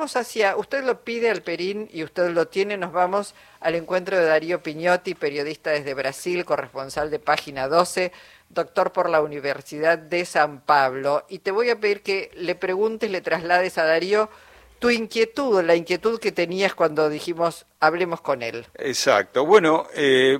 hacia, usted lo pide al Perín y usted lo tiene, nos vamos al encuentro de Darío Piñotti, periodista desde Brasil, corresponsal de Página 12, doctor por la Universidad de San Pablo. Y te voy a pedir que le preguntes, le traslades a Darío tu inquietud, la inquietud que tenías cuando dijimos hablemos con él. Exacto. Bueno, eh,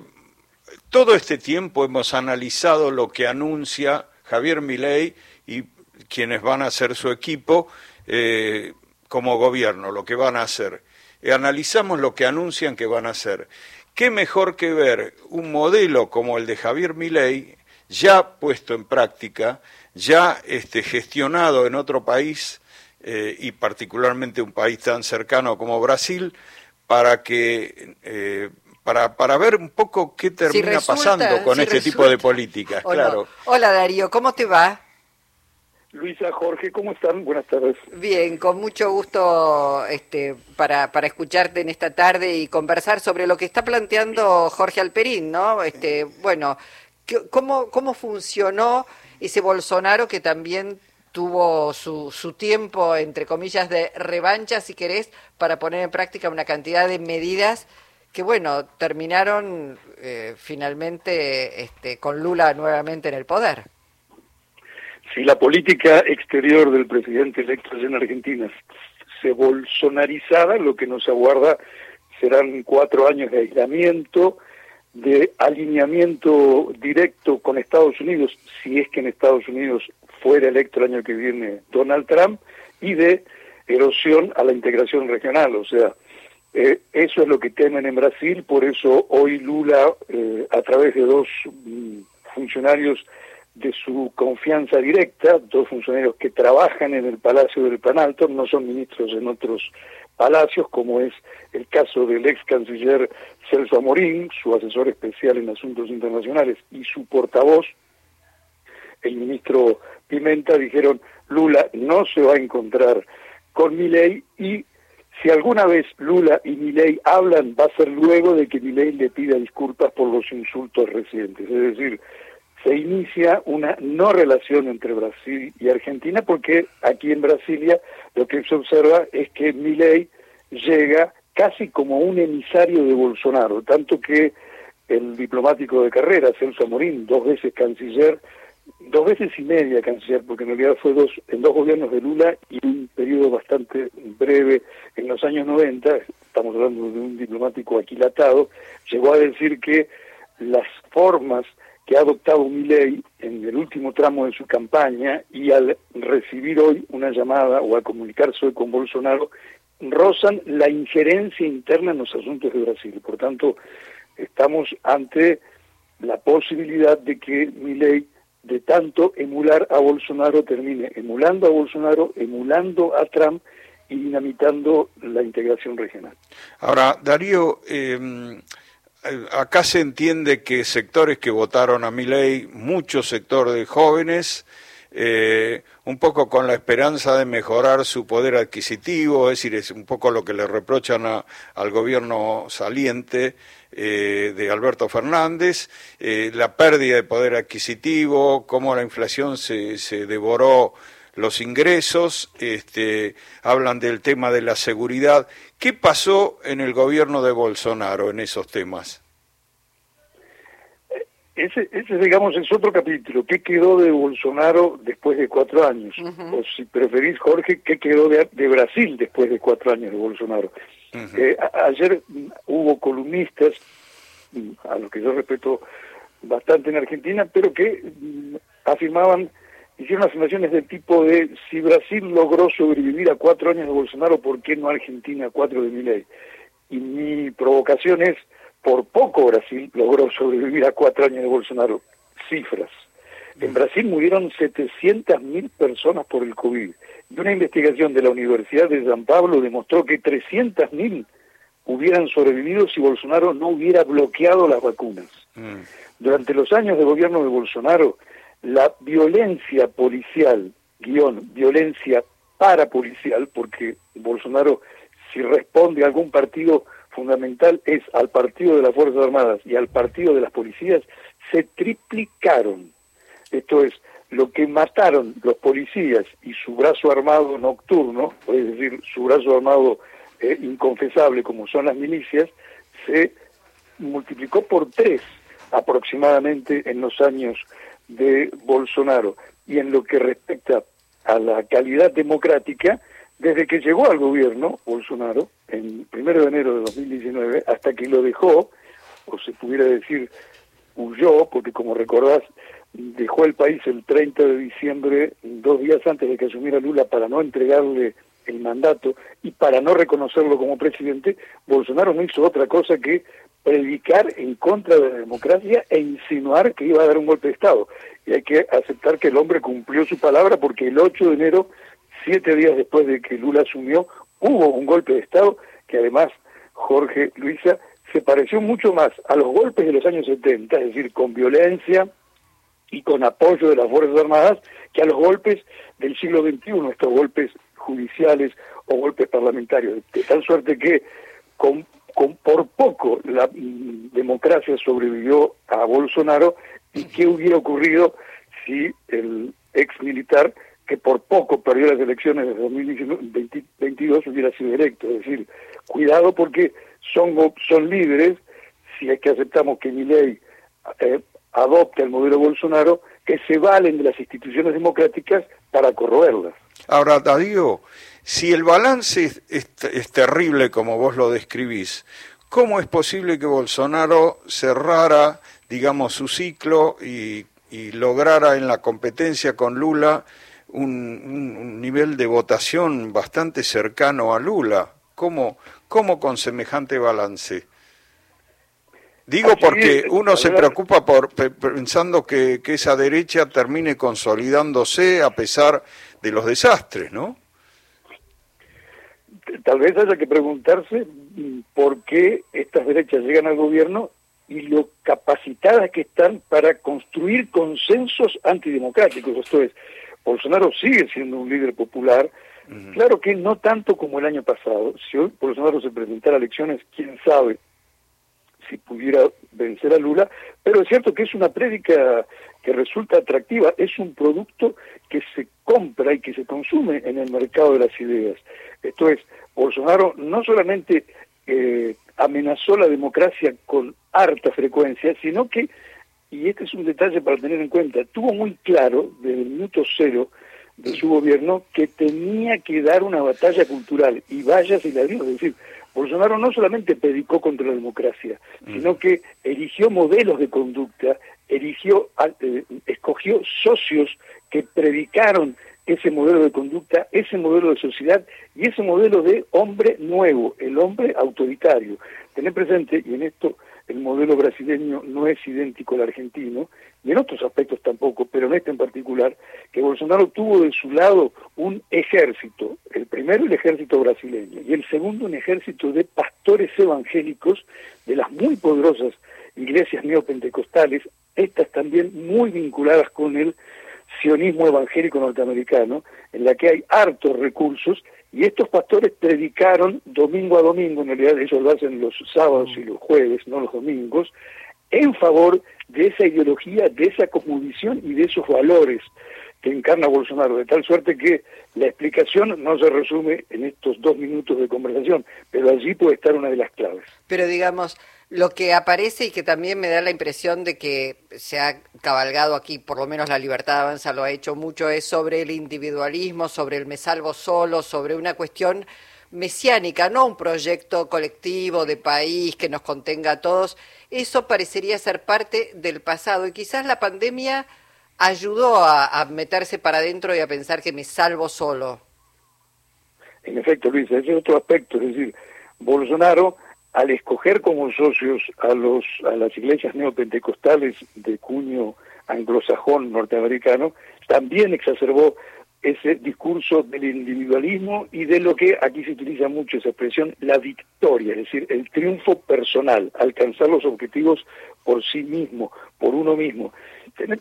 todo este tiempo hemos analizado lo que anuncia Javier Milei y quienes van a ser su equipo eh, como gobierno, lo que van a hacer. Y analizamos lo que anuncian que van a hacer. ¿Qué mejor que ver un modelo como el de Javier Milei ya puesto en práctica, ya este, gestionado en otro país eh, y particularmente un país tan cercano como Brasil, para que eh, para, para ver un poco qué termina pasando con este tipo de políticas. Claro. Hola Darío, ¿cómo te va? Luisa, Jorge, ¿cómo están? Buenas tardes. Bien, con mucho gusto este, para, para escucharte en esta tarde y conversar sobre lo que está planteando Jorge Alperín, ¿no? Este, bueno, ¿cómo, cómo funcionó ese Bolsonaro que también tuvo su, su tiempo, entre comillas, de revancha, si querés, para poner en práctica una cantidad de medidas que, bueno, terminaron eh, finalmente este, con Lula nuevamente en el poder? Si la política exterior del presidente electo en Argentina se bolsonarizara, lo que nos aguarda serán cuatro años de aislamiento, de alineamiento directo con Estados Unidos, si es que en Estados Unidos fuera electo el año que viene Donald Trump, y de erosión a la integración regional. O sea, eh, eso es lo que temen en Brasil, por eso hoy Lula, eh, a través de dos mm, funcionarios de su confianza directa, dos funcionarios que trabajan en el Palacio del Planalto, no son ministros en otros palacios, como es el caso del ex canciller Celso Amorín, su asesor especial en asuntos internacionales, y su portavoz, el ministro Pimenta, dijeron, Lula no se va a encontrar con Milei y si alguna vez Lula y Milei hablan, va a ser luego de que Milei le pida disculpas por los insultos recientes. Es decir, se inicia una no relación entre Brasil y Argentina porque aquí en Brasilia lo que se observa es que Milei llega casi como un emisario de Bolsonaro, tanto que el diplomático de carrera, Celso Amorín, dos veces canciller, dos veces y media canciller, porque en realidad fue dos, en dos gobiernos de Lula y un periodo bastante breve en los años 90, estamos hablando de un diplomático aquilatado, llegó a decir que las formas que ha adoptado ley en el último tramo de su campaña y al recibir hoy una llamada o al comunicarse hoy con Bolsonaro, rozan la injerencia interna en los asuntos de Brasil. Por tanto, estamos ante la posibilidad de que ley de tanto emular a Bolsonaro, termine emulando a Bolsonaro, emulando a Trump y dinamitando la integración regional. Ahora, Darío, eh, acá se entiende que sectores que votaron a mi ley, muchos sectores de jóvenes, eh, un poco con la esperanza de mejorar su poder adquisitivo, es decir, es un poco lo que le reprochan al gobierno saliente eh, de Alberto Fernández, eh, la pérdida de poder adquisitivo, cómo la inflación se, se devoró los ingresos, este, hablan del tema de la seguridad. ¿Qué pasó en el gobierno de Bolsonaro en esos temas? Ese, ese, digamos, es otro capítulo. ¿Qué quedó de Bolsonaro después de cuatro años? O si preferís, Jorge, ¿qué quedó de, Brasil después de cuatro años de Bolsonaro? Eh, ayer hubo columnistas, a los que yo respeto bastante en Argentina, pero que mm, afirmaban hicieron afirmaciones del tipo de si Brasil logró sobrevivir a cuatro años de Bolsonaro, ¿por qué no Argentina a cuatro de Milei? Y mi provocación es, por poco Brasil logró sobrevivir a cuatro años de Bolsonaro. Cifras. En Brasil murieron 700.000 personas por el COVID. Y una investigación de la Universidad de San Pablo demostró que 300.000 hubieran sobrevivido si Bolsonaro no hubiera bloqueado las vacunas. Mm. Durante los años de gobierno de Bolsonaro, la violencia policial, guion, violencia parapolicial, porque Bolsonaro, si responde a algún partido fundamental, es al partido de las Fuerzas Armadas y al partido de las policías, se triplicaron. Esto es, lo que mataron los policías y su brazo armado nocturno, es decir, su brazo armado eh, inconfesable como son las milicias, se multiplicó por tres aproximadamente en los años de Bolsonaro. Y en lo que respecta a la calidad democrática, desde que llegó al gobierno Bolsonaro, en primero de enero de 2019, hasta que lo dejó, o se pudiera decir huyó, porque como recordás, dejó el país el 30 de diciembre, dos días antes de que asumiera Lula, para no entregarle el mandato y para no reconocerlo como presidente, Bolsonaro no hizo otra cosa que predicar en contra de la democracia e insinuar que iba a dar un golpe de Estado. Y hay que aceptar que el hombre cumplió su palabra porque el 8 de enero, siete días después de que Lula asumió, hubo un golpe de Estado que además Jorge Luisa se pareció mucho más a los golpes de los años 70, es decir, con violencia y con apoyo de las Fuerzas Armadas, que a los golpes del siglo XXI, estos golpes judiciales o golpes parlamentarios. De tal suerte que con, por poco la mm, democracia sobrevivió a Bolsonaro y qué hubiera ocurrido si el ex militar que por poco perdió las elecciones de 2022 hubiera sido electo. Es decir, cuidado porque son, son líderes, si es que aceptamos que mi ley eh, adopte el modelo Bolsonaro, que se valen de las instituciones democráticas para corroerlas. Ahora, Darío, si el balance es, terrible como vos lo describís, ¿cómo es posible que Bolsonaro cerrara, digamos, su ciclo y lograra en la competencia con Lula un, nivel de votación bastante cercano a Lula. ¿Cómo, cómo con semejante balance? Digo porque uno se preocupa por pensando que, que, esa derecha termine consolidándose a pesar de los desastres, ¿no? Tal vez haya que preguntarse por qué estas derechas llegan al gobierno y lo capacitadas que están para construir consensos antidemocráticos. Esto es, Bolsonaro sigue siendo un líder popular, claro que no tanto como el año pasado. Si hoy Bolsonaro se presentara a elecciones, quién sabe si pudiera vencer a Lula, pero es cierto que es una prédica que resulta atractiva, es un producto que se compra y que se consume en el mercado de las ideas. Esto es, Bolsonaro no solamente eh, amenazó la democracia con harta frecuencia, sino que y este es un detalle para tener en cuenta, tuvo muy claro desde el minuto cero de su gobierno que tenía que dar una batalla cultural, y vaya si la dio, es decir, Bolsonaro no solamente predicó contra la democracia, sino que eligió modelos de conducta, eligió, eh, escogió socios que predicaron ese modelo de conducta, ese modelo de sociedad y ese modelo de hombre nuevo, el hombre autoritario. Tener presente, y en esto el modelo brasileño no es idéntico al argentino, y en otros aspectos tampoco, pero en este en particular, que Bolsonaro tuvo de su lado un ejército, el primero el ejército brasileño, y el segundo un ejército de pastores evangélicos de las muy poderosas iglesias neopentecostales, estas también muy vinculadas con el sionismo evangélico norteamericano, en la que hay hartos recursos y estos pastores predicaron domingo a domingo, en realidad ellos lo hacen los sábados y los jueves, no los domingos, en favor de esa ideología, de esa cosmovisión y de esos valores que encarna Bolsonaro, de tal suerte que la explicación no se resume en estos dos minutos de conversación, pero allí puede estar una de las claves. Pero digamos, lo que aparece y que también me da la impresión de que se ha cabalgado aquí, por lo menos la libertad avanza lo ha hecho mucho, es sobre el individualismo, sobre el me salvo solo, sobre una cuestión mesiánica, no un proyecto colectivo de país que nos contenga a todos. Eso parecería ser parte del pasado y quizás la pandemia ayudó a, a meterse para adentro y a pensar que me salvo solo. En efecto, Luis, ese es otro aspecto, es decir, Bolsonaro al escoger como socios a, los, a las iglesias neopentecostales de cuño anglosajón norteamericano, también exacerbó ese discurso del individualismo y de lo que aquí se utiliza mucho esa expresión, la victoria, es decir, el triunfo personal, alcanzar los objetivos por sí mismo, por uno mismo.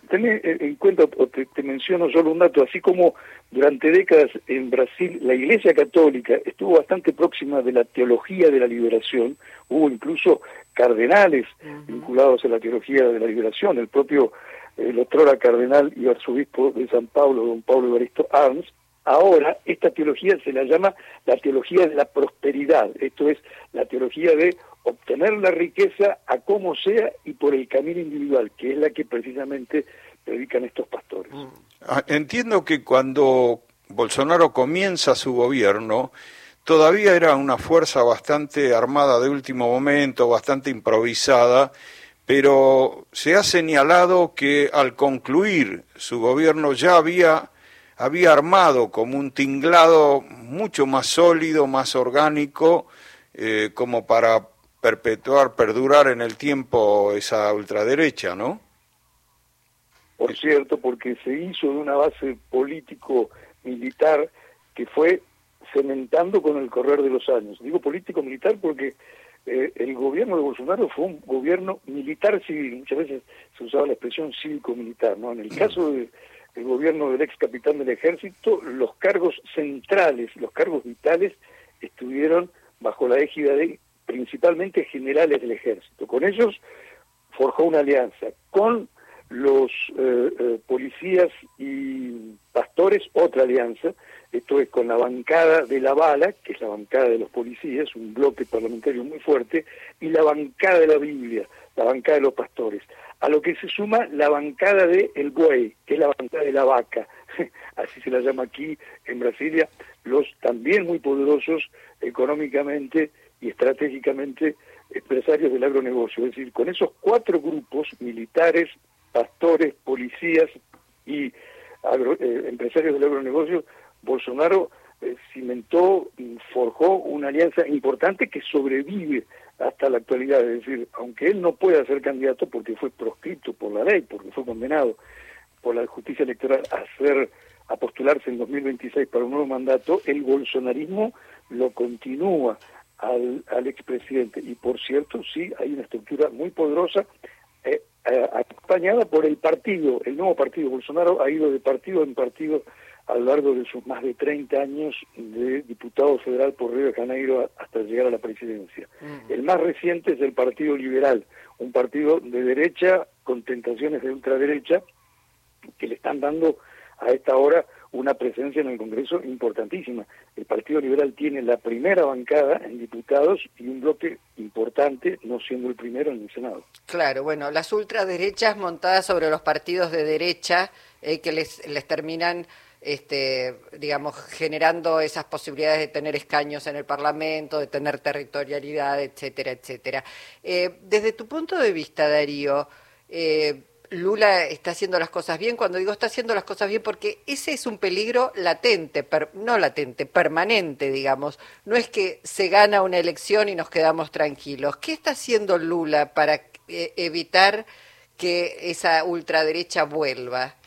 Ten, en cuenta, o te, menciono solo un dato, así como durante décadas en Brasil la Iglesia Católica estuvo bastante próxima de la teología de la liberación, hubo incluso cardenales vinculados a la teología de la liberación, el propio el otrora cardenal y arzobispo de San Pablo, don Pablo Evaristo Arns, ahora esta teología se la llama la teología de la prosperidad, esto es la teología de obtener la riqueza a como sea y por el camino individual, que es la que precisamente predican estos pastores. Mm. Ah, entiendo que cuando Bolsonaro comienza su gobierno, todavía era una fuerza bastante armada de último momento, bastante improvisada, pero se ha señalado que al concluir su gobierno ya había, había armado como un tinglado mucho más sólido, más orgánico, eh, como para perpetuar, perdurar en el tiempo esa ultraderecha, ¿no? Por cierto, porque se hizo de una base político-militar que fue cementando con el correr de los años. Digo político-militar porque eh, el gobierno de Bolsonaro fue un gobierno militar-civil, muchas veces se usaba la expresión cívico-militar, ¿no? En el caso del gobierno del ex capitán del ejército, los cargos centrales, los cargos vitales, estuvieron bajo la égida de principalmente generales del ejército. Con ellos forjó una alianza. Con los eh, eh, policías y pastores, otra alianza, esto es con la bancada de la bala, que es la bancada de los policías, un bloque parlamentario muy fuerte, y la bancada de la Biblia, la bancada de los pastores. A lo que se suma la bancada de el buey, que es la bancada de la vaca, así se la llama aquí en Brasilia, los también muy poderosos económicamente y estratégicamente empresarios del agronegocio. Es decir, con esos cuatro grupos, militares, pastores, policías y eh, empresarios del agronegocio, Bolsonaro eh, cimentó, forjó una alianza importante que sobrevive hasta la actualidad. Es decir, aunque él no pueda ser candidato porque fue proscrito por la ley, porque fue condenado por la justicia electoral a ser a postularse en 2026 para un nuevo mandato, el bolsonarismo lo continúa al, al expresidente. Y por cierto, sí, hay una estructura muy poderosa eh, eh, acompañada por el partido, el nuevo partido. Bolsonaro ha ido de partido en partido a lo largo de sus más de 30 años de diputado federal por Río de Janeiro hasta llegar a la presidencia. El más reciente es el Partido Liberal, un partido de derecha con tentaciones de ultraderecha que le están dando a esta hora una presencia en el Congreso importantísima. El Partido Liberal tiene la primera bancada en diputados y un bloque importante, no siendo el primero en el Senado. Claro, bueno, las ultraderechas montadas sobre los partidos de derecha eh, que les, les terminan este, digamos, generando esas posibilidades de tener escaños en el Parlamento, de tener territorialidad, etcétera, etcétera. Eh, desde tu punto de vista, Darío, eh, Lula está haciendo las cosas bien, cuando digo está haciendo las cosas bien, porque ese es un peligro latente, no latente, permanente, digamos. No es que se gana una elección y nos quedamos tranquilos. ¿Qué está haciendo Lula para eh, evitar que esa ultraderecha vuelva?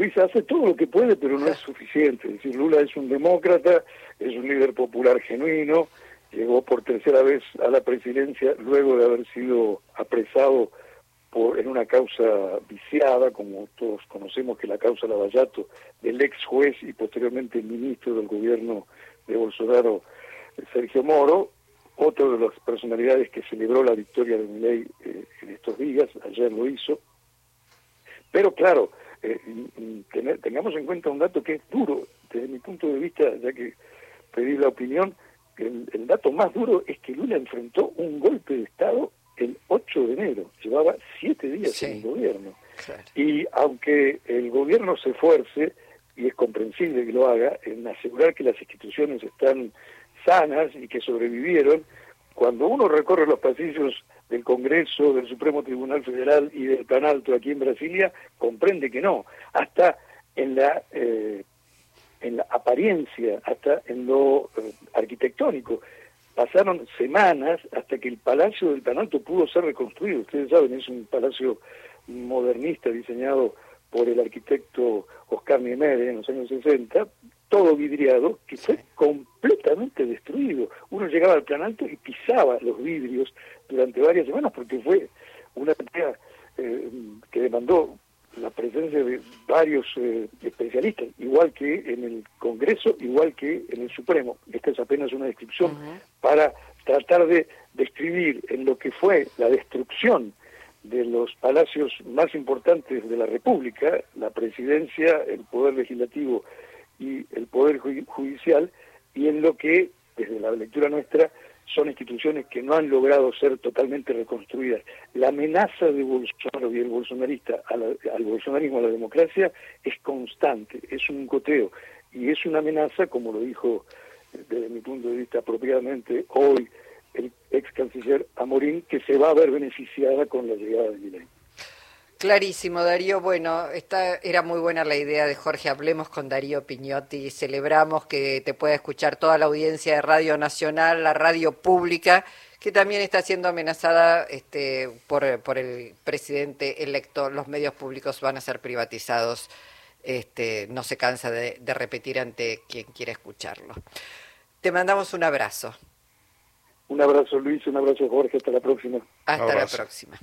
Luis hace todo lo que puede, pero no es suficiente. Es decir, Lula es un demócrata, es un líder popular genuino, llegó por tercera vez a la presidencia luego de haber sido apresado en una causa viciada, como todos conocemos que la causa Lavallato, del ex juez y posteriormente ministro del gobierno de Bolsonaro, Sergio Moro, otro de las personalidades que celebró la victoria de Milei eh, en estos días, ayer lo hizo. Pero claro, eh, tengamos en cuenta un dato que es duro, desde mi punto de vista, ya que pedí la opinión, el, el dato más duro es que Lula enfrentó un golpe de Estado el 8 de enero, llevaba siete días en el gobierno. Y aunque el gobierno se esfuerce, y es comprensible que lo haga, en asegurar que las instituciones están sanas y que sobrevivieron, cuando uno recorre los pasillos del Congreso, del Supremo Tribunal Federal y del Plan Alto aquí en Brasilia, comprende que no. Hasta en la, eh, en la apariencia, hasta en lo eh, arquitectónico pasaron semanas hasta que el Palacio del Alto pudo ser reconstruido. Ustedes saben, es un palacio modernista diseñado por el arquitecto Oscar Niemeyer en los años 60, todo vidriado, que fue completamente destruido. Uno llegaba al Alto y pisaba los vidrios durante varias semanas porque fue una tarea eh, que demandó la presencia de varios eh, especialistas, igual que en el Congreso, igual que en el Supremo. Esta es apenas una descripción para tratar de describir en lo que fue la destrucción de los palacios más importantes de la República, la presidencia, el poder legislativo y el poder judicial, y en lo que, desde la lectura nuestra, son instituciones que no han logrado ser totalmente reconstruidas. La amenaza de Bolsonaro y el bolsonarista al bolsonarismo, a la democracia, es constante, es un goteo, y es una amenaza, como lo dijo desde mi punto de vista apropiadamente hoy el ex canciller Amorín, que se va a ver beneficiada con la llegada de Milei. Clarísimo, Darío. Bueno, esta era muy buena la idea de Jorge. Hablemos con Darío Piñotti. Celebramos que te pueda escuchar toda la audiencia de Radio Nacional, la radio pública, que también está siendo amenazada este, por, por el presidente electo. Los medios públicos van a ser privatizados. Este, no se cansa de, de repetir ante quien quiera escucharlo. Te mandamos un abrazo. Un abrazo Luis, un abrazo Jorge, hasta la próxima. Hasta la próxima.